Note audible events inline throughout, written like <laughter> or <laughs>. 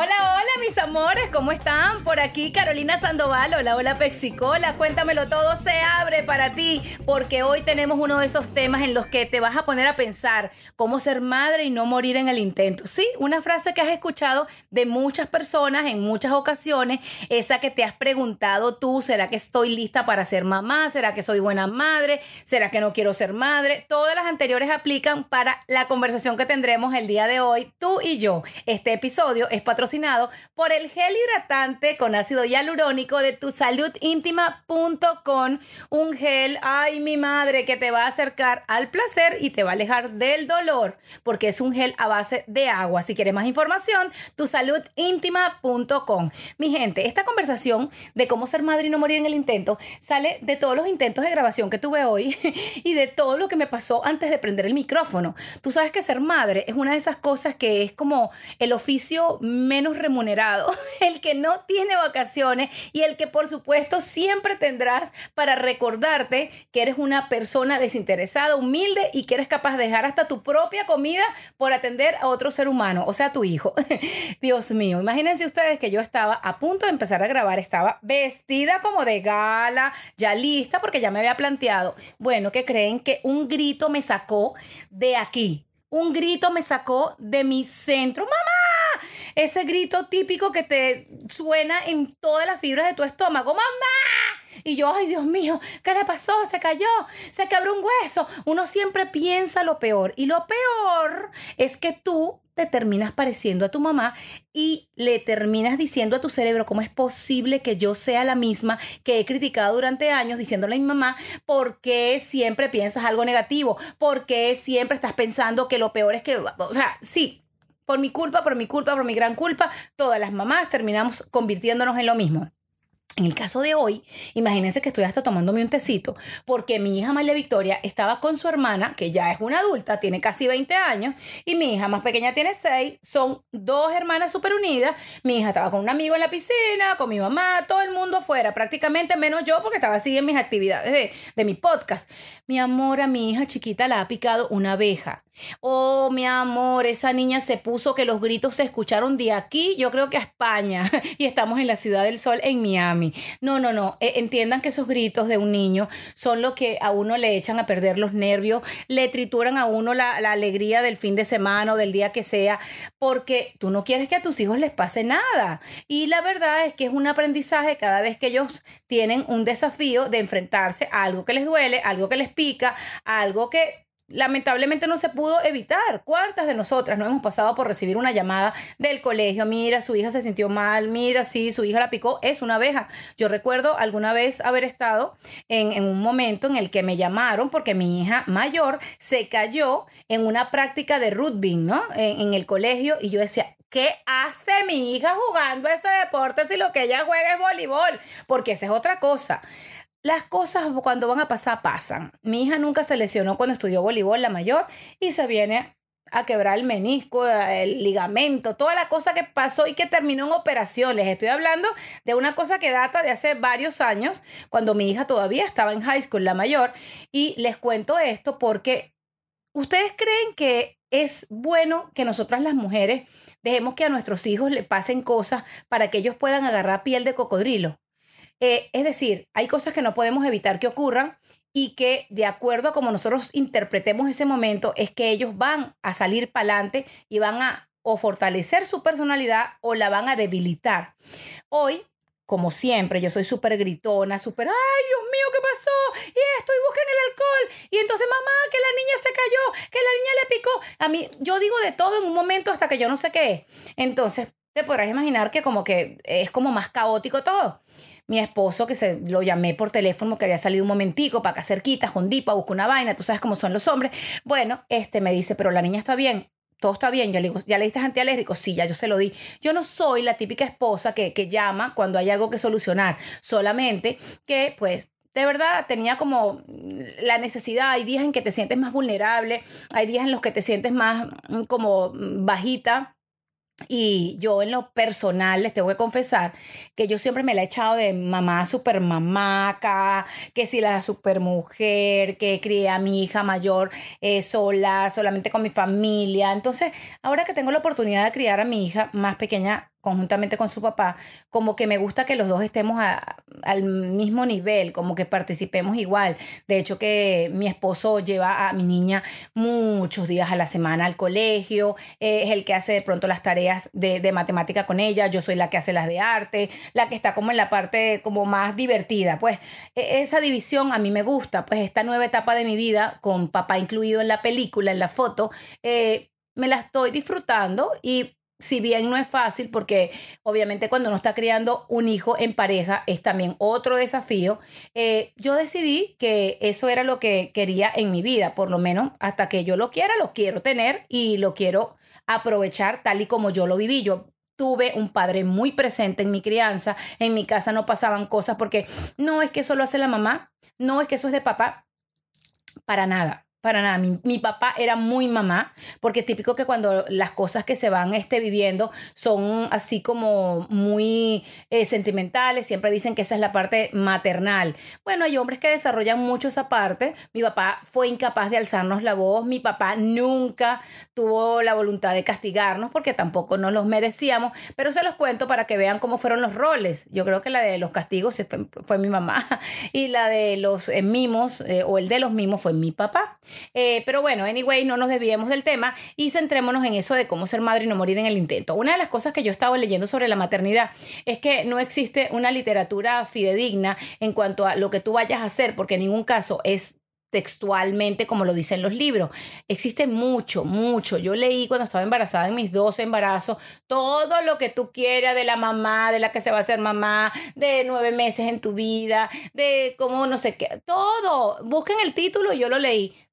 Hola, hola, mis amores, ¿cómo están? Por aquí Carolina Sandoval, hola, hola Pexicola, cuéntamelo todo, se abre para ti, porque hoy tenemos uno de esos temas en los que te vas a poner a pensar cómo ser madre y no morir en el intento. Sí, una frase que has escuchado de muchas personas en muchas ocasiones, esa que te has preguntado tú, ¿será que estoy lista para ser mamá? ¿Será que soy buena madre? ¿Será que no quiero ser madre? Todas las anteriores aplican para la conversación que tendremos el día de hoy, tú y yo. Este episodio es patrocinado por el gel hidratante con ácido hialurónico de tusaludintima.com. Un gel, ay mi madre, que te va a acercar al placer y te va a alejar del dolor, porque es un gel a base de agua. Si quieres más información, tusaludintima.com. Mi gente, esta conversación de cómo ser madre y no morir en el intento sale de todos los intentos de grabación que tuve hoy <laughs> y de todo lo que me pasó antes de prender el micrófono. Tú sabes que ser madre es una de esas cosas que es como el oficio menos remunerado, <laughs> el que no tiene vacaciones y el que por supuesto siempre tendrás para recordarte que eres una persona desinteresada, humilde y que eres capaz de dejar hasta tu propia comida por atender a otro ser humano, o sea, tu hijo. <laughs> Dios mío, imagínense ustedes que yo estaba a punto de empezar a grabar, estaba vestida como de gala, ya lista porque ya me había planteado. Bueno, que creen que un grito me sacó de aquí? Un grito me sacó de mi centro. ¡Mamá! Ese grito típico que te suena en todas las fibras de tu estómago. ¡Mamá! Y yo, ay Dios mío, ¿qué le pasó? Se cayó, se quebró un hueso. Uno siempre piensa lo peor. Y lo peor es que tú te terminas pareciendo a tu mamá y le terminas diciendo a tu cerebro cómo es posible que yo sea la misma que he criticado durante años diciéndole a mi mamá por qué siempre piensas algo negativo, por qué siempre estás pensando que lo peor es que, o sea, sí, por mi culpa, por mi culpa, por mi gran culpa, todas las mamás terminamos convirtiéndonos en lo mismo. En el caso de hoy, imagínense que estoy hasta tomándome un tecito porque mi hija María Victoria estaba con su hermana, que ya es una adulta, tiene casi 20 años, y mi hija más pequeña tiene 6, son dos hermanas súper unidas. Mi hija estaba con un amigo en la piscina, con mi mamá, todo el mundo afuera, prácticamente menos yo porque estaba así en mis actividades de, de mi podcast. Mi amor, a mi hija chiquita la ha picado una abeja. Oh, mi amor, esa niña se puso que los gritos se escucharon de aquí, yo creo que a España, <laughs> y estamos en la Ciudad del Sol, en Miami. No, no, no, eh, entiendan que esos gritos de un niño son lo que a uno le echan a perder los nervios, le trituran a uno la, la alegría del fin de semana o del día que sea, porque tú no quieres que a tus hijos les pase nada. Y la verdad es que es un aprendizaje cada vez que ellos tienen un desafío de enfrentarse a algo que les duele, algo que les pica, algo que lamentablemente no se pudo evitar. ¿Cuántas de nosotras no hemos pasado por recibir una llamada del colegio? Mira, su hija se sintió mal, mira, sí, su hija la picó, es una abeja. Yo recuerdo alguna vez haber estado en, en un momento en el que me llamaron porque mi hija mayor se cayó en una práctica de rugby, ¿no? En, en el colegio y yo decía, ¿Qué hace mi hija jugando ese deporte si lo que ella juega es voleibol? Porque esa es otra cosa. Las cosas cuando van a pasar pasan. Mi hija nunca se lesionó cuando estudió voleibol, la mayor, y se viene a quebrar el menisco, el ligamento, toda la cosa que pasó y que terminó en operaciones. Estoy hablando de una cosa que data de hace varios años, cuando mi hija todavía estaba en high school, la mayor, y les cuento esto porque ustedes creen que es bueno que nosotras las mujeres dejemos que a nuestros hijos le pasen cosas para que ellos puedan agarrar piel de cocodrilo. Eh, es decir, hay cosas que no podemos evitar que ocurran y que de acuerdo a como nosotros interpretemos ese momento es que ellos van a salir para adelante y van a o fortalecer su personalidad o la van a debilitar. Hoy como siempre, yo soy súper gritona, súper, ay Dios mío, ¿qué pasó? Y esto, y busquen el alcohol. Y entonces, mamá, que la niña se cayó, que la niña le picó. A mí, yo digo de todo en un momento hasta que yo no sé qué es. Entonces, te podrás imaginar que como que es como más caótico todo. Mi esposo, que se lo llamé por teléfono, que había salido un momentico para acá cerquita, jundipa, busca una vaina, tú sabes cómo son los hombres. Bueno, este me dice, pero la niña está bien todo está bien. Yo le digo, ¿ya le diste antialérgico? Sí, ya yo se lo di. Yo no soy la típica esposa que, que llama cuando hay algo que solucionar, solamente que, pues, de verdad tenía como la necesidad, hay días en que te sientes más vulnerable, hay días en los que te sientes más mm, como bajita y yo en lo personal les tengo que confesar que yo siempre me la he echado de mamá super mamaca, que si la super mujer, que crié a mi hija mayor eh, sola, solamente con mi familia. Entonces, ahora que tengo la oportunidad de criar a mi hija más pequeña conjuntamente con su papá, como que me gusta que los dos estemos al mismo nivel, como que participemos igual. De hecho, que mi esposo lleva a mi niña muchos días a la semana al colegio, es el que hace de pronto las tareas de, de, matemática con ella, yo soy la que hace las de arte, la que está como en la parte como más divertida. Pues e, esa división a mí me gusta, pues esta nueva etapa de mi vida, con papá incluido en la película, en la foto, eh, me la estoy disfrutando y si bien no es fácil, porque obviamente cuando uno está criando un hijo en pareja es también otro desafío, eh, yo decidí que eso era lo que quería en mi vida, por lo menos hasta que yo lo quiera, lo quiero tener y lo quiero aprovechar tal y como yo lo viví. Yo tuve un padre muy presente en mi crianza, en mi casa no pasaban cosas porque no es que eso lo hace la mamá, no es que eso es de papá, para nada. Para nada, mi, papá era muy mamá, porque típico que cuando las cosas que se van este, viviendo son así como muy eh, sentimentales, siempre dicen que esa es la parte maternal. Bueno, hay hombres que desarrollan mucho esa parte. Mi papá fue incapaz de alzarnos la voz, mi papá nunca tuvo la voluntad de castigarnos porque tampoco nos los merecíamos, pero se los cuento para que vean cómo fueron los roles. Yo creo que la de los castigos fue, mi mamá <laughs> y la de los eh, mimos eh, o el de los mimos fue mi papá. Eh, pero bueno, anyway, no nos desviemos del tema y centrémonos en eso de cómo ser madre y no morir en el intento. Una de las cosas que yo estaba leyendo sobre la maternidad es que no existe una literatura fidedigna en cuanto a lo que tú vayas a hacer, porque en ningún caso es textualmente como lo dicen los libros. Existe mucho, mucho. Yo leí cuando estaba embarazada en mis dos embarazos todo lo que tú quieras de la mamá, de la que se va a hacer mamá, de nueve meses en tu vida, de cómo no sé qué, todo. Busquen el título, yo lo leí.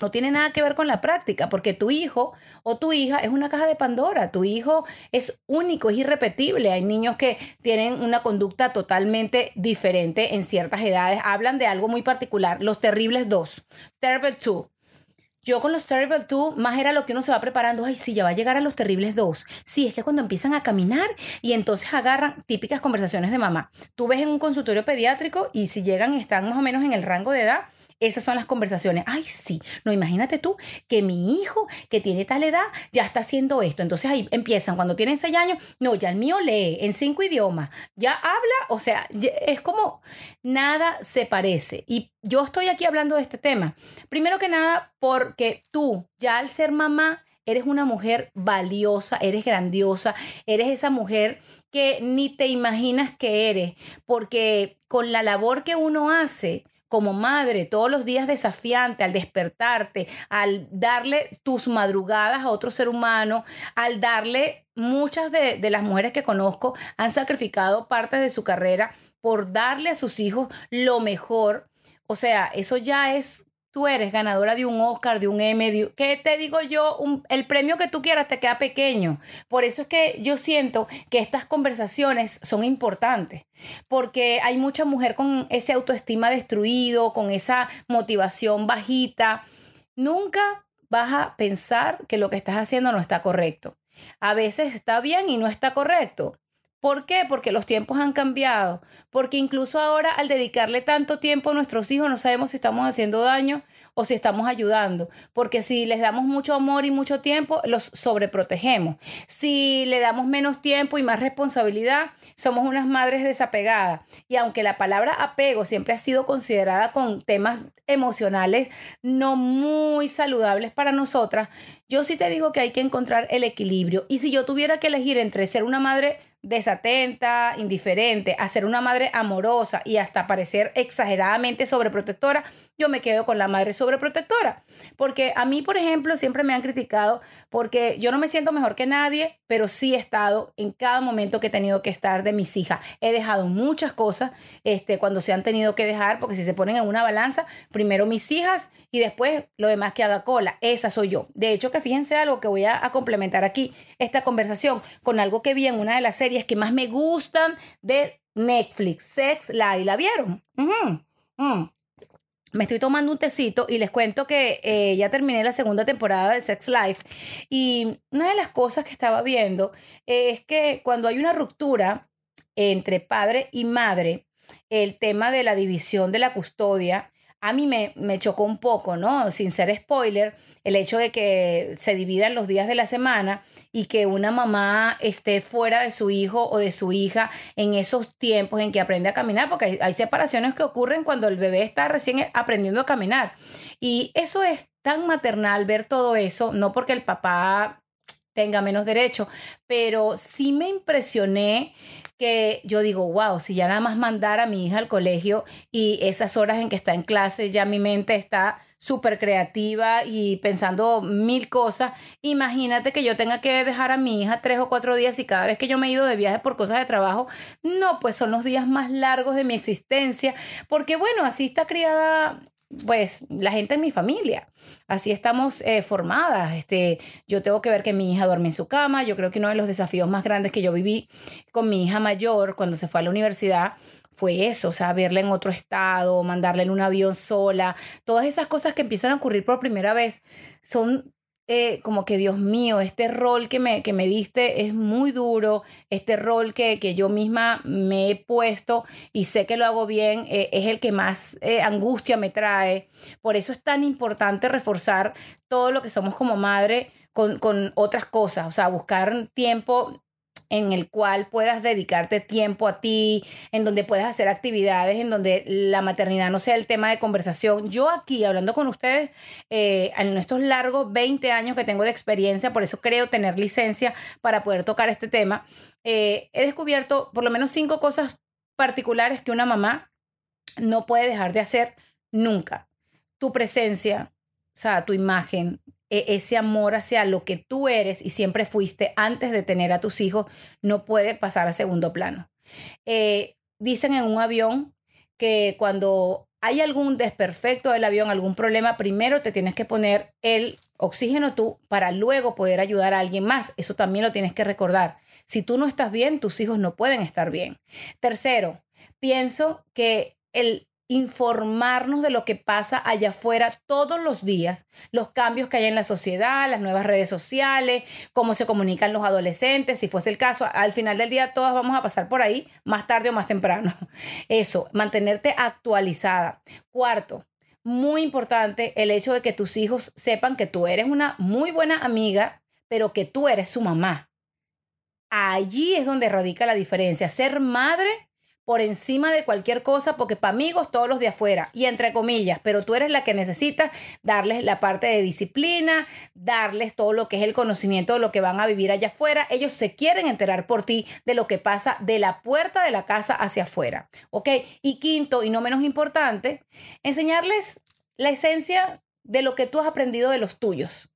no tiene nada que ver con la práctica, porque tu hijo o tu hija es una caja de Pandora, tu hijo es único, es irrepetible. Hay niños que tienen una conducta totalmente diferente en ciertas edades, hablan de algo muy particular, los terribles dos, Terrible Two. Yo con los Terrible 2, más era lo que uno se va preparando. Ay, sí, ya va a llegar a los Terribles 2. Sí, es que cuando empiezan a caminar y entonces agarran típicas conversaciones de mamá. Tú ves en un consultorio pediátrico y si llegan están más o menos en el rango de edad, esas son las conversaciones. Ay, sí. No, imagínate tú que mi hijo que tiene tal edad ya está haciendo esto. Entonces ahí empiezan, cuando tienen seis años, no, ya el mío lee en cinco idiomas, ya habla, o sea, es como nada se parece. Y yo estoy aquí hablando de este tema. Primero que nada, porque tú, ya al ser mamá, eres una mujer valiosa, eres grandiosa, eres esa mujer que ni te imaginas que eres, porque con la labor que uno hace, como madre todos los días desafiante al despertarte, al darle tus madrugadas a otro ser humano, al darle muchas de, las mujeres que conozco han sacrificado partes de su carrera por darle a sus hijos lo mejor. O sea, eso ya es tú eres ganadora de un Oscar, de un Emmy, de, ¿qué te digo yo? el premio que tú quieras te queda pequeño. Por eso es que yo siento que estas conversaciones son importantes, porque hay mucha mujer con ese autoestima destruido, con esa motivación bajita. Nunca vas a pensar que lo que estás haciendo no está correcto. A veces está bien y no está correcto. ¿Por qué? Porque los tiempos han cambiado. Porque incluso ahora al dedicarle tanto tiempo a nuestros hijos no sabemos si estamos haciendo daño o si estamos ayudando. Porque si les damos mucho amor y mucho tiempo, los sobreprotegemos. Si le damos menos tiempo y más responsabilidad, somos unas madres desapegadas. Y aunque la palabra apego siempre ha sido considerada con temas emocionales no muy saludables para nosotras, yo sí te digo que hay que encontrar el equilibrio. Y si yo tuviera que elegir entre ser una madre desatenta, indiferente, a ser una madre amorosa y hasta parecer exageradamente sobreprotectora, yo me quedo con la madre sobreprotectora. Porque a mí, por ejemplo, siempre me han criticado porque yo no me siento mejor que nadie, pero sí he estado en cada momento que he tenido que estar de mis hijas. He dejado muchas cosas este, cuando se han tenido que dejar, porque si se ponen en una balanza, primero mis hijas y después lo demás que haga cola. Esa soy yo. De hecho, que fíjense algo que voy a, a complementar aquí, esta conversación, con algo que vi en una de las series que más me gustan de Netflix, Sex Life. ¿La vieron? Me estoy tomando un tecito y les cuento que eh, ya terminé la segunda temporada de Sex Life y una de las cosas que estaba viendo es que cuando hay una ruptura entre padre y madre, el tema de la división de la custodia a mí me, chocó un poco, ¿no? Sin ser spoiler, el hecho de que se dividan los días de la semana y que una mamá esté fuera de su hijo o de su hija en esos tiempos en que aprende a caminar, porque hay, separaciones que ocurren cuando el bebé está recién aprendiendo a caminar. Y eso es tan maternal ver todo eso, no porque el papá tenga menos derecho, pero sí me impresioné que yo digo, wow, si ya nada más mandar a mi hija al colegio y esas horas en que está en clase, ya mi mente está súper creativa y pensando mil cosas. Imagínate que yo tenga que dejar a mi hija tres o cuatro días y cada vez que yo me he ido de viaje por cosas de trabajo, no, pues son los días más largos de mi existencia, porque bueno, así está criada pues la gente en mi familia. Así estamos eh, formadas. Este, yo tengo que ver que mi hija duerme en su cama. Yo creo que uno de los desafíos más grandes que yo viví con mi hija mayor cuando se fue a la universidad fue eso, o sea, verla en otro estado, mandarla en un avión sola, todas esas cosas que empiezan a ocurrir por primera vez son eh, como que Dios mío, este rol que me, que me diste es muy duro, este rol que, que yo misma me he puesto y sé que lo hago bien, eh, es el que más eh, angustia me trae. Por eso es tan importante reforzar todo lo que somos como madre con, con otras cosas, o sea, buscar tiempo en el cual puedas dedicarte tiempo a ti, en donde puedas hacer actividades, en donde la maternidad no sea el tema de conversación. Yo aquí, hablando con ustedes, eh, en estos largos 20 años que tengo de experiencia, por eso creo tener licencia para poder tocar este tema, eh, he descubierto por lo menos cinco cosas particulares que una mamá no puede dejar de hacer nunca. Tu presencia, o sea, tu imagen, ese amor hacia lo que tú eres y siempre fuiste antes de tener a tus hijos no puede pasar a segundo plano. Eh, dicen en un avión que cuando hay algún desperfecto del avión, algún problema, primero te tienes que poner el oxígeno tú para luego poder ayudar a alguien más. Eso también lo tienes que recordar. Si tú no estás bien, tus hijos no pueden estar bien. Tercero, pienso que el informarnos de lo que pasa allá afuera todos los días, los cambios que hay en la sociedad, las nuevas redes sociales, cómo se comunican los adolescentes, si fuese el caso, al final del día todas vamos a pasar por ahí, más tarde o más temprano. <laughs> Eso, mantenerte actualizada. Cuarto, muy importante el hecho de que tus hijos sepan que tú eres una muy buena amiga, pero que tú eres su mamá. Allí es donde radica la diferencia. Ser madre por encima de cualquier cosa, porque para amigos todos los de afuera, y entre comillas, pero tú eres la que necesitas darles la parte de disciplina, darles todo lo que es el conocimiento de lo que van a vivir allá afuera. Ellos se quieren enterar por ti de lo que pasa de la puerta de la casa hacia afuera. ¿Ok? Y quinto, y no menos importante, enseñarles la esencia de lo que tú has aprendido de los tuyos.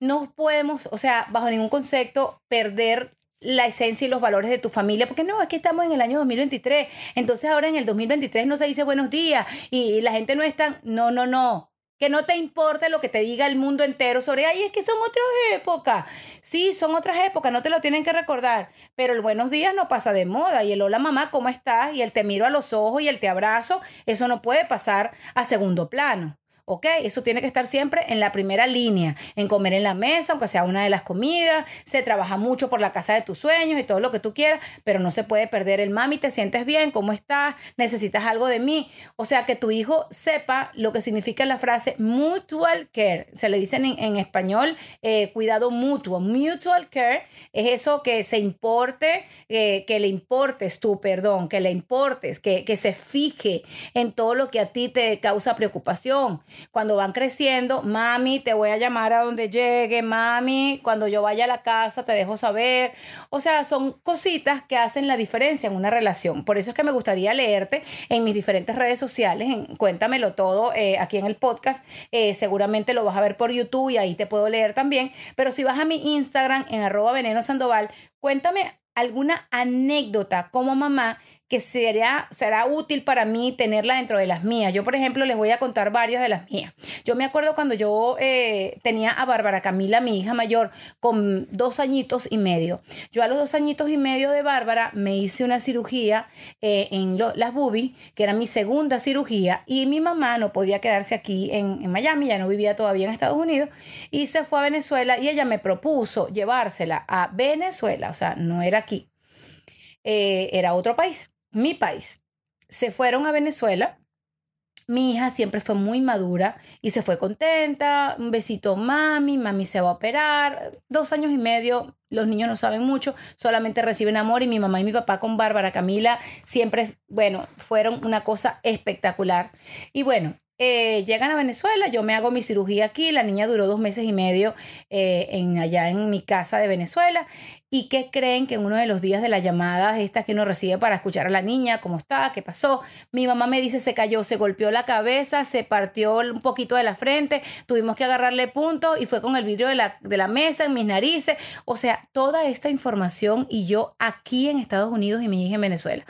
No podemos, o sea, bajo ningún concepto, perder la esencia y los valores de tu familia, porque no, es que estamos en el año 2023, entonces ahora en el 2023 no se dice buenos días y la gente no es tan, no, no, no, que no te importe lo que te diga el mundo entero sobre, ay, es que son otras épocas. Sí, son otras épocas, no te lo tienen que recordar, pero el buenos días no pasa de moda y el hola mamá, ¿cómo estás? Y el te miro a los ojos y el te abrazo, eso no puede pasar a segundo plano. ¿Ok? Eso tiene que estar siempre en la primera línea, en comer en la mesa, aunque sea una de las comidas, se trabaja mucho por la casa de tus sueños y todo lo que tú quieras, pero no se puede perder el mami, te sientes bien, ¿cómo estás? ¿Necesitas algo de mí? O sea, que tu hijo sepa lo que significa la frase mutual care, se le dicen en, español eh, cuidado mutuo, mutual care es eso que se importe, eh, que le importes tú, perdón, que le importes, que, que se fije en todo lo que a ti te causa preocupación cuando van creciendo, mami, te voy a llamar a donde llegue, mami, cuando yo vaya a la casa te dejo saber. O sea, son cositas que hacen la diferencia en una relación. Por eso es que me gustaría leerte en mis diferentes redes sociales, Cuéntamelo todo eh, aquí en el podcast. Eh, seguramente lo vas a ver por YouTube y ahí te puedo leer también. Pero si vas a mi Instagram en arroba veneno sandoval, cuéntame alguna anécdota como mamá que será, será útil para mí tenerla dentro de las mías. Yo, por ejemplo, les voy a contar varias de las mías. Yo me acuerdo cuando yo eh, tenía a Bárbara Camila, mi hija mayor, con dos añitos y medio. Yo a los dos añitos y medio de Bárbara me hice una cirugía eh, en las boobies, que era mi segunda cirugía, y mi mamá no podía quedarse aquí en, Miami, ya no vivía todavía en Estados Unidos, y se fue a Venezuela y ella me propuso llevársela a Venezuela, o sea, no era aquí. Eh, era otro país mi país. Se fueron a Venezuela. Mi hija siempre fue muy madura y se fue contenta. Un besito, mami. Mami se va a operar. Dos años y medio. Los niños no saben mucho, solamente reciben amor y mi mamá y mi papá con Bárbara Camila siempre, bueno, fueron una cosa espectacular. Y bueno, eh, llegan a Venezuela, yo me hago mi cirugía aquí, la niña duró dos meses y medio eh, en, allá en mi casa de Venezuela. ¿Y qué creen que en uno de los días de las llamadas, estas que uno recibe para escuchar a la niña, cómo está, qué pasó? Mi mamá me dice, se cayó, se golpeó la cabeza, se partió un poquito de la frente, tuvimos que agarrarle punto y fue con el vidrio de la, de la mesa en mis narices. O sea, toda esta información y yo aquí en Estados Unidos y mi hija en Venezuela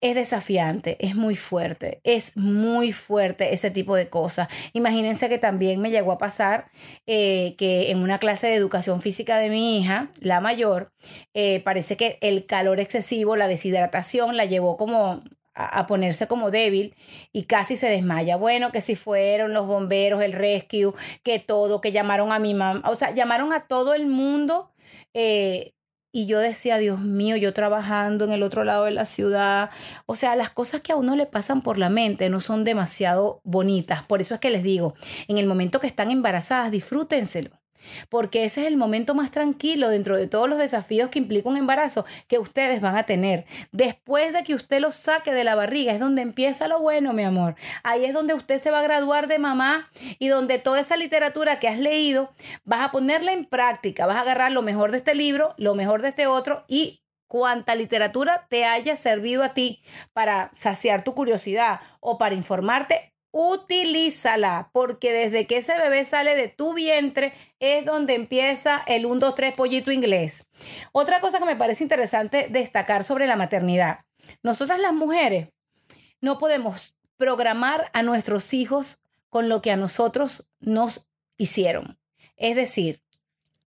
es desafiante, es muy fuerte, es muy fuerte ese tipo de cosas. Imagínense que también me llegó a pasar eh, que en una clase de educación física de mi hija, la mayor, eh, parece que el calor excesivo, la deshidratación la llevó como a, ponerse como débil y casi se desmaya. Bueno, que si fueron los bomberos, el rescue, que todo, que llamaron a mi mamá, o sea, llamaron a todo el mundo. Eh, y yo decía, Dios mío, yo trabajando en el otro lado de la ciudad. O sea, las cosas que a uno le pasan por la mente no son demasiado bonitas. Por eso es que les digo, en el momento que están embarazadas, disfrútenselo porque ese es el momento más tranquilo dentro de todos los desafíos que implica un embarazo que ustedes van a tener. Después de que usted lo saque de la barriga es donde empieza lo bueno, mi amor. Ahí es donde usted se va a graduar de mamá y donde toda esa literatura que has leído vas a ponerla en práctica, vas a agarrar lo mejor de este libro, lo mejor de este otro y cuanta literatura te haya servido a ti para saciar tu curiosidad o para informarte, utilízala, porque desde que ese bebé sale de tu vientre es donde empieza el 1, 2, 3 pollito inglés. Otra cosa que me parece interesante destacar sobre la maternidad. Nosotras las mujeres no podemos programar a nuestros hijos con lo que a nosotros nos hicieron. Es decir,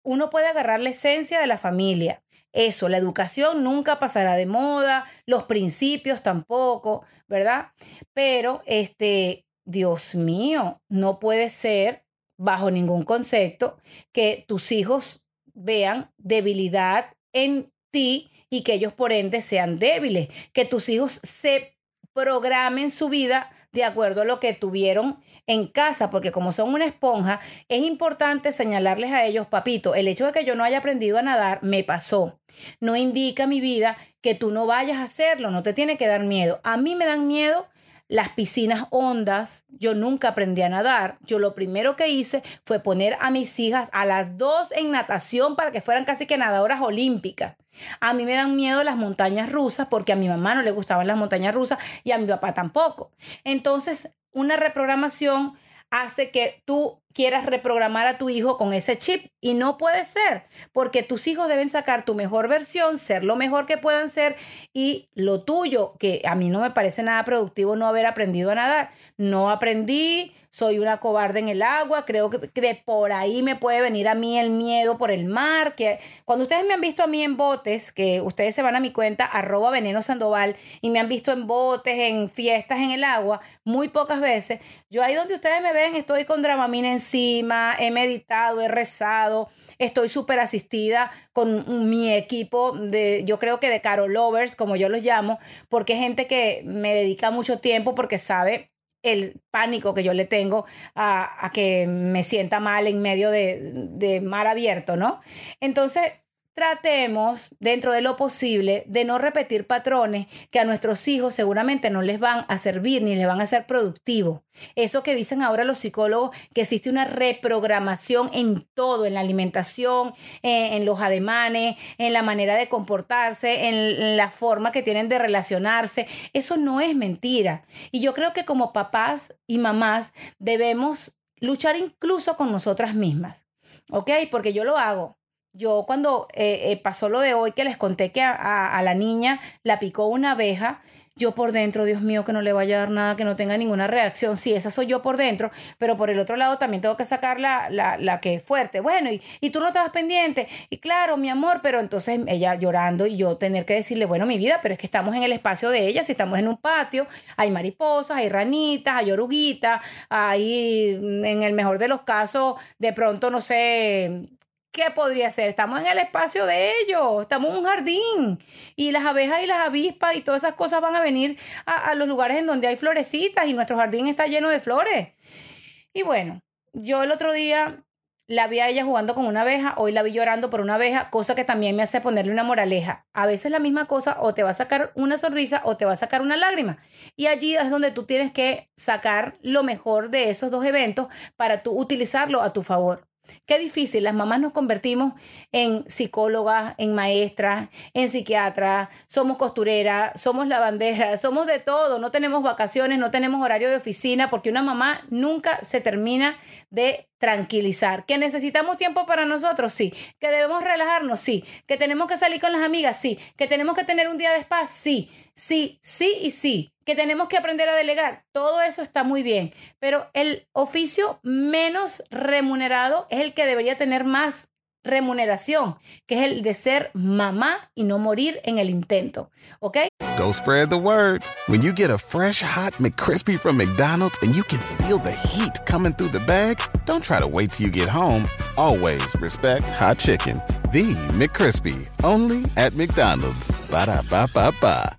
uno puede agarrar la esencia de la familia, eso, la educación nunca pasará de moda, los principios tampoco, ¿verdad? Pero este, Dios mío, no puede ser bajo ningún concepto que tus hijos vean debilidad en ti y que ellos por ende sean débiles, que tus hijos se programen su vida de acuerdo a lo que tuvieron en casa, porque como son una esponja, es importante señalarles a ellos, papito, el hecho de que yo no haya aprendido a nadar me pasó. No indica mi vida que tú no vayas a hacerlo, no te tiene que dar miedo. A mí me dan miedo las piscinas hondas, yo nunca aprendí a nadar. Yo lo primero que hice fue poner a mis hijas a las dos en natación para que fueran casi que nadadoras olímpicas. A mí me dan miedo las montañas rusas porque a mi mamá no le gustaban las montañas rusas y a mi papá tampoco. Entonces, una reprogramación hace que tú quieras reprogramar a tu hijo con ese chip y no puede ser, porque tus hijos deben sacar tu mejor versión, ser lo mejor que puedan ser y lo tuyo, que a mí no me parece nada productivo no haber aprendido a nadar. No aprendí, soy una cobarde en el agua, creo que de por ahí me puede venir a mí el miedo por el mar, que cuando ustedes me han visto a mí en botes, que ustedes se van a mi cuenta arroba veneno sandoval y me han visto en botes, en fiestas en el agua, muy pocas veces, yo ahí donde ustedes me ven estoy con Dramamine he meditado, he rezado, estoy súper asistida con mi equipo de, yo creo que de Carol Lovers, como yo los llamo, porque es gente que me dedica mucho tiempo porque sabe el pánico que yo le tengo a, que me sienta mal en medio de, de mar abierto, ¿no? Entonces, tratemos dentro de lo posible de no repetir patrones que a nuestros hijos seguramente no les van a servir ni les van a ser productivos. Eso que dicen ahora los psicólogos, que existe una reprogramación en todo, en la alimentación, en, los ademanes, en la manera de comportarse, en la forma que tienen de relacionarse. Eso no es mentira. Y yo creo que como papás y mamás debemos luchar incluso con nosotras mismas. ¿Ok? Porque yo lo hago yo cuando eh, eh, pasó lo de hoy que les conté que a, la niña la picó una abeja, yo por dentro, Dios mío, que no le vaya a dar nada, que no tenga ninguna reacción. Sí, esa soy yo por dentro, pero por el otro lado también tengo que sacar la, la, que es fuerte. Bueno, y, y tú no estabas pendiente. Y claro, mi amor, pero entonces ella llorando y yo tener que decirle, bueno, mi vida, pero es que estamos en el espacio de ella, si estamos en un patio, hay mariposas, hay ranitas, hay oruguitas, hay, en el mejor de los casos, de pronto, no sé, ¿qué podría ser? Estamos en el espacio de ellos, estamos en un jardín y las abejas y las avispas y todas esas cosas van a venir a, los lugares en donde hay florecitas y nuestro jardín está lleno de flores. Y bueno, yo el otro día la vi a ella jugando con una abeja, hoy la vi llorando por una abeja, cosa que también me hace ponerle una moraleja. A veces la misma cosa o te va a sacar una sonrisa o te va a sacar una lágrima. Y allí es donde tú tienes que sacar lo mejor de esos dos eventos para tú utilizarlo a tu favor. Qué difícil, las mamás nos convertimos en psicólogas, en maestras, en psiquiatras, somos costureras, somos lavanderas, <laughs> somos de todo, no tenemos vacaciones, no tenemos horario de oficina, porque una mamá nunca se termina de tranquilizar. ¿Que necesitamos tiempo para nosotros? Sí. ¿Que debemos relajarnos? Sí. ¿Que tenemos que salir con las amigas? Sí. ¿Que tenemos que tener un día de paz? Sí. Sí, sí y sí. ¿Que tenemos que aprender a delegar? Todo eso está muy bien. Pero el oficio menos remunerado es el que debería tener más remuneración, que es el de ser mamá y no morir en el intento. ¿Ok? Go spread the word. When you get a fresh hot McCrispy from McDonald's and you can feel the heat coming through the bag, don't try to wait till you get home. Always respect hot chicken. The McCrispy, only at McDonald's. Ba da ba ba ba.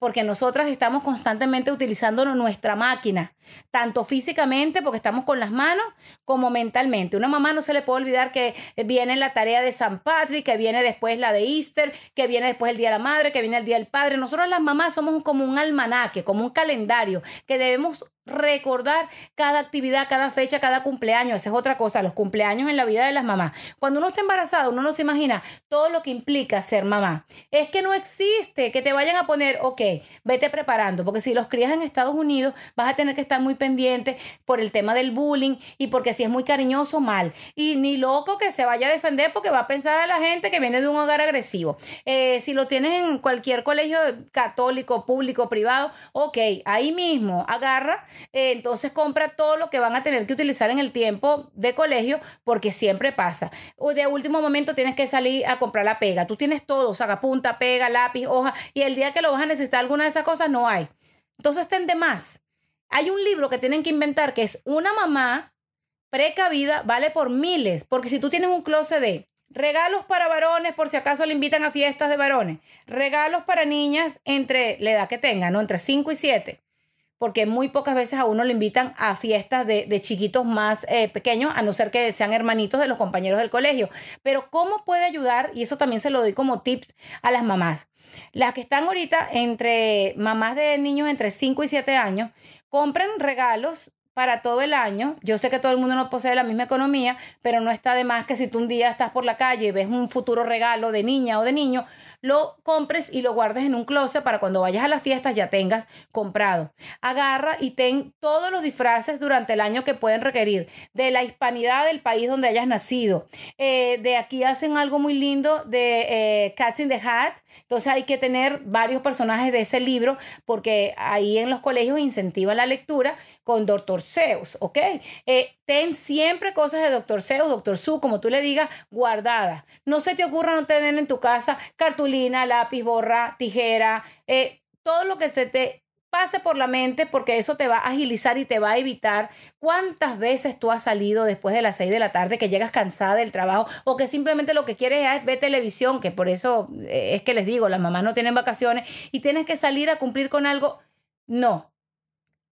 Porque nosotras estamos constantemente utilizando nuestra máquina, tanto físicamente, porque estamos con las manos, como mentalmente. Una mamá no se le puede olvidar que viene la tarea de San Patrick, que viene después la de Easter, que viene después el Día de la Madre, que viene el Día del Padre. Nosotros las mamás somos como un almanaque, como un calendario, que debemos recordar cada actividad, cada fecha, cada cumpleaños. Esa es otra cosa, los cumpleaños en la vida de las mamás. Cuando uno está embarazada, uno no se imagina todo lo que implica ser mamá. Es que no existe que te vayan a poner, ok, vete preparando, porque si los crías en Estados Unidos, vas a tener que estar muy pendiente por el tema del bullying y porque si es muy cariñoso, mal. Y ni loco que se vaya a defender porque va a pensar a la gente que viene de un hogar agresivo. Eh, si lo tienes en cualquier colegio católico, público, privado, ok, ahí mismo agarra eh, entonces compra todo lo que van a tener que utilizar en el tiempo de colegio, porque siempre pasa. O de último momento tienes que salir a comprar la pega. Tú tienes todo, punta, pega, lápiz, hoja, y el día que lo vas a necesitar alguna de esas cosas no hay. Entonces ten de más. Hay un libro que tienen que inventar que es una mamá precavida, vale por miles, porque si tú tienes un closet de Regalos para varones, por si acaso le invitan a fiestas de varones. Regalos para niñas entre la edad que tengan, ¿no? Entre 5 y 7 porque muy pocas veces a uno le invitan a fiestas de, chiquitos más eh, pequeños, a no ser que sean hermanitos de los compañeros del colegio. Pero ¿cómo puede ayudar? Y eso también se lo doy como tips a las mamás. Las que están ahorita entre mamás de niños entre 5 y 7 años, compren regalos para todo el año. Yo sé que todo el mundo no posee la misma economía, pero no está de más que si tú un día estás por la calle y ves un futuro regalo de niña o de niño, lo compres y lo guardes en un closet para cuando vayas a las fiestas ya tengas comprado. Agarra y ten todos los disfraces durante el año que pueden requerir, de la hispanidad del país donde hayas nacido. Eh, de aquí hacen algo muy lindo de eh, Cats in the Hat, entonces hay que tener varios personajes de ese libro porque ahí en los colegios incentivan la lectura con Dr. Seuss, ¿ok? Eh, ten siempre cosas de Dr. Seuss, Dr. Su, como tú le digas, guardadas. No se te ocurra no tener en tu casa lápiz, borra, tijera, eh, todo lo que se te pase por la mente porque eso te va a agilizar y te va a evitar cuántas veces tú has salido después de las 6 de la tarde que llegas cansada del trabajo o que simplemente lo que quieres es ver televisión, que por eso eh, es que les digo, las mamás no tienen vacaciones y tienes que salir a cumplir con algo. No,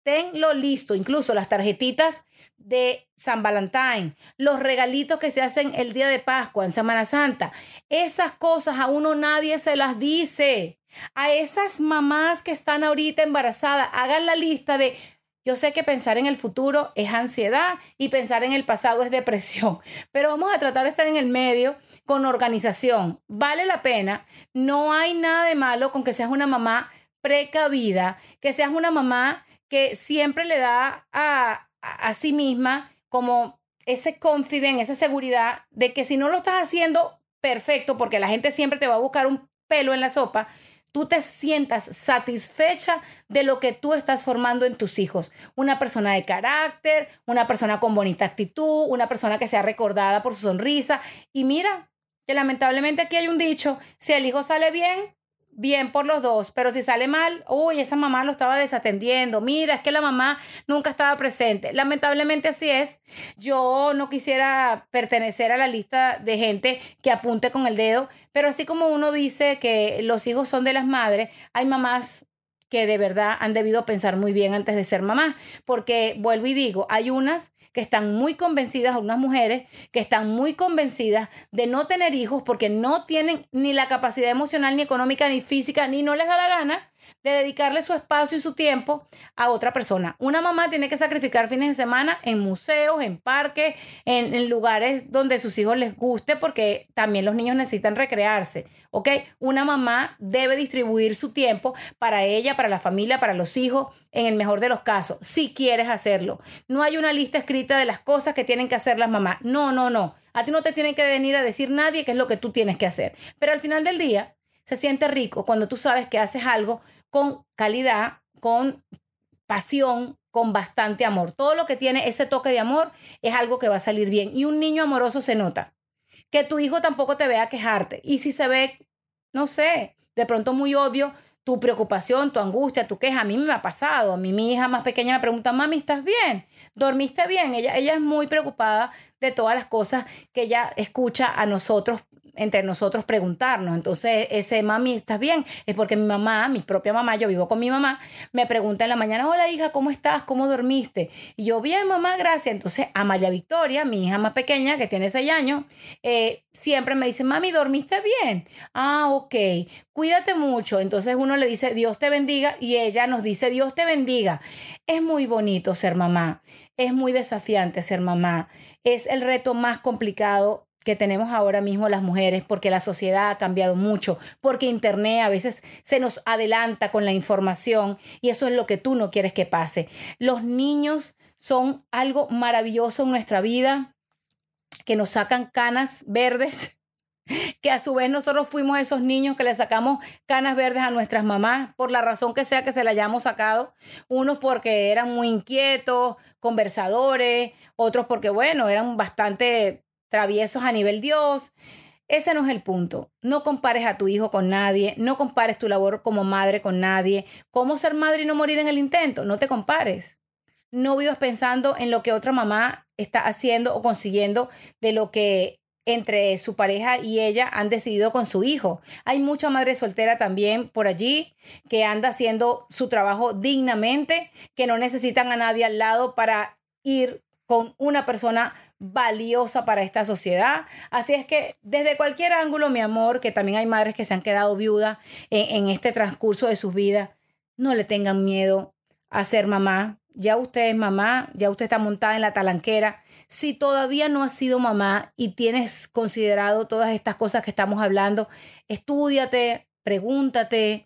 tenlo listo, incluso las tarjetitas de San Valentín, los regalitos que se hacen el día de Pascua, en Semana Santa. Esas cosas a uno nadie se las dice. A esas mamás que están ahorita embarazadas, hagan la lista de yo sé que pensar en el futuro es ansiedad y pensar en el pasado es depresión, <laughs> pero vamos a tratar de estar en el medio con organización. Vale la pena. No hay nada de malo con que seas una mamá precavida, que seas una mamá que siempre le da a, a, sí misma como ese confidence, esa seguridad de que si no lo estás haciendo perfecto, porque la gente siempre te va a buscar un pelo en la sopa, tú te sientas satisfecha de lo que tú estás formando en tus hijos. Una persona de carácter, una persona con bonita actitud, una persona que sea recordada por su sonrisa. Y mira, que lamentablemente aquí hay un dicho, si el hijo sale bien, bien por los dos, pero si sale mal, uy, esa mamá lo estaba desatendiendo, mira, es que la mamá nunca estaba presente. Lamentablemente así es. Yo no quisiera pertenecer a la lista de gente que apunte con el dedo, pero así como uno dice que los hijos son de las madres, hay mamás que de verdad han debido pensar muy bien antes de ser mamá, porque vuelvo y digo, hay unas que están muy convencidas, unas mujeres que están muy convencidas de no tener hijos porque no tienen ni la capacidad emocional, ni económica, ni física, ni no les da la gana de dedicarle su espacio y su tiempo a otra persona. Una mamá tiene que sacrificar fines de semana en museos, en parques, en, lugares donde sus hijos les guste, porque también los niños necesitan recrearse, ¿ok? Una mamá debe distribuir su tiempo para ella, para la familia, para los hijos, en el mejor de los casos, si quieres hacerlo. No hay una lista escrita de las cosas que tienen que hacer las mamás. No, no, no. A ti no te tiene que venir a decir nadie qué es lo que tú tienes que hacer. Pero al final del día, se siente rico cuando tú sabes que haces algo con calidad, con pasión, con bastante amor. Todo lo que tiene ese toque de amor es algo que va a salir bien. Y un niño amoroso se nota. Que tu hijo tampoco te vea quejarte. Y si se ve, no sé, de pronto muy obvio, tu preocupación, tu angustia, tu queja, a mí me ha pasado. A mí mi hija más pequeña me pregunta, mami, ¿estás bien? ¿Dormiste bien? Ella, ella es muy preocupada de todas las cosas que ella escucha a nosotros entre nosotros preguntarnos. Entonces, ese mami, ¿estás bien? Es porque mi mamá, mi propia mamá, yo vivo con mi mamá, me pregunta en la mañana, hola hija, ¿cómo estás? ¿Cómo dormiste? Y yo, bien, mamá, gracias. Entonces, Amaya Victoria, mi hija más pequeña, que tiene seis años, eh, siempre me dice, mami, ¿dormiste bien? Ah, ok, cuídate mucho. Entonces uno le dice, Dios te bendiga, y ella nos dice, Dios te bendiga. Es muy bonito ser mamá. Es muy desafiante ser mamá. Es el reto más complicado que tenemos ahora mismo las mujeres, porque la sociedad ha cambiado mucho, porque Internet a veces se nos adelanta con la información y eso es lo que tú no quieres que pase. Los niños son algo maravilloso en nuestra vida, que nos sacan canas verdes, <laughs> que a su vez nosotros fuimos esos niños que le sacamos canas verdes a nuestras mamás, por la razón que sea que se la hayamos sacado, unos porque eran muy inquietos, conversadores, otros porque, bueno, eran bastante traviesos a nivel Dios. Ese no es el punto. No compares a tu hijo con nadie, no compares tu labor como madre con nadie. ¿Cómo ser madre y no morir en el intento? No te compares. No vivas pensando en lo que otra mamá está haciendo o consiguiendo de lo que entre su pareja y ella han decidido con su hijo. Hay mucha madre soltera también por allí que anda haciendo su trabajo dignamente, que no necesitan a nadie al lado para ir con una persona valiosa para esta sociedad. Así es que desde cualquier ángulo, mi amor, que también hay madres que se han quedado viudas en, este transcurso de sus vidas, no le tengan miedo a ser mamá. ya usted es mamá, ya usted está montada en la talanquera. Si todavía no has sido mamá y tienes considerado todas estas cosas que estamos hablando, estudiate, pregúntate,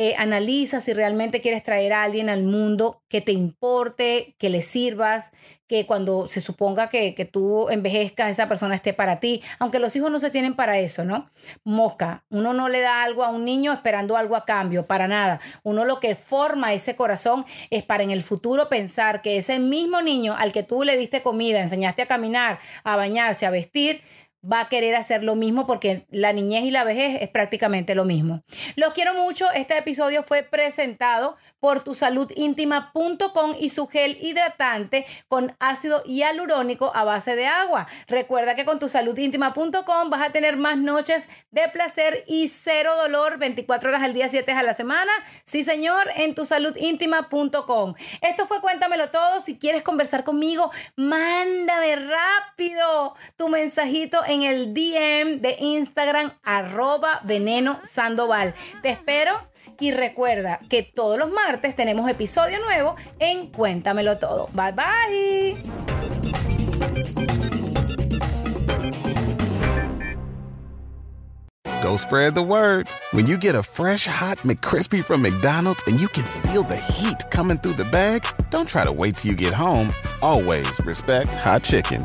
eh, analiza si realmente quieres traer a alguien al mundo que te importe, que le sirvas, que cuando se suponga que, que, tú envejezcas, esa persona esté para ti, aunque los hijos no se tienen para eso, ¿no? Mosca, uno no le da algo a un niño esperando algo a cambio, para nada. Uno lo que forma ese corazón es para en el futuro pensar que ese mismo niño al que tú le diste comida, enseñaste a caminar, a bañarse, a vestir, va a querer hacer lo mismo porque la niñez y la vejez es prácticamente lo mismo. Los quiero mucho. Este episodio fue presentado por tusaludintima.com y su gel hidratante con ácido hialurónico a base de agua. Recuerda que con tusaludintima.com vas a tener más noches de placer y cero dolor 24 horas al día, 7 a la semana. Sí, señor, en tusaludintima.com. Esto fue Cuéntamelo todo. Si quieres conversar conmigo, mándame rápido tu mensajito en el DM de Instagram arroba veneno sandoval. Te espero y recuerda que todos los martes tenemos episodio nuevo en Cuéntamelo Todo. Bye bye. Go spread the word. When you get a fresh hot McCrispy from McDonald's and you can feel the heat coming through the bag, don't try to wait till you get home. Always respect hot chicken.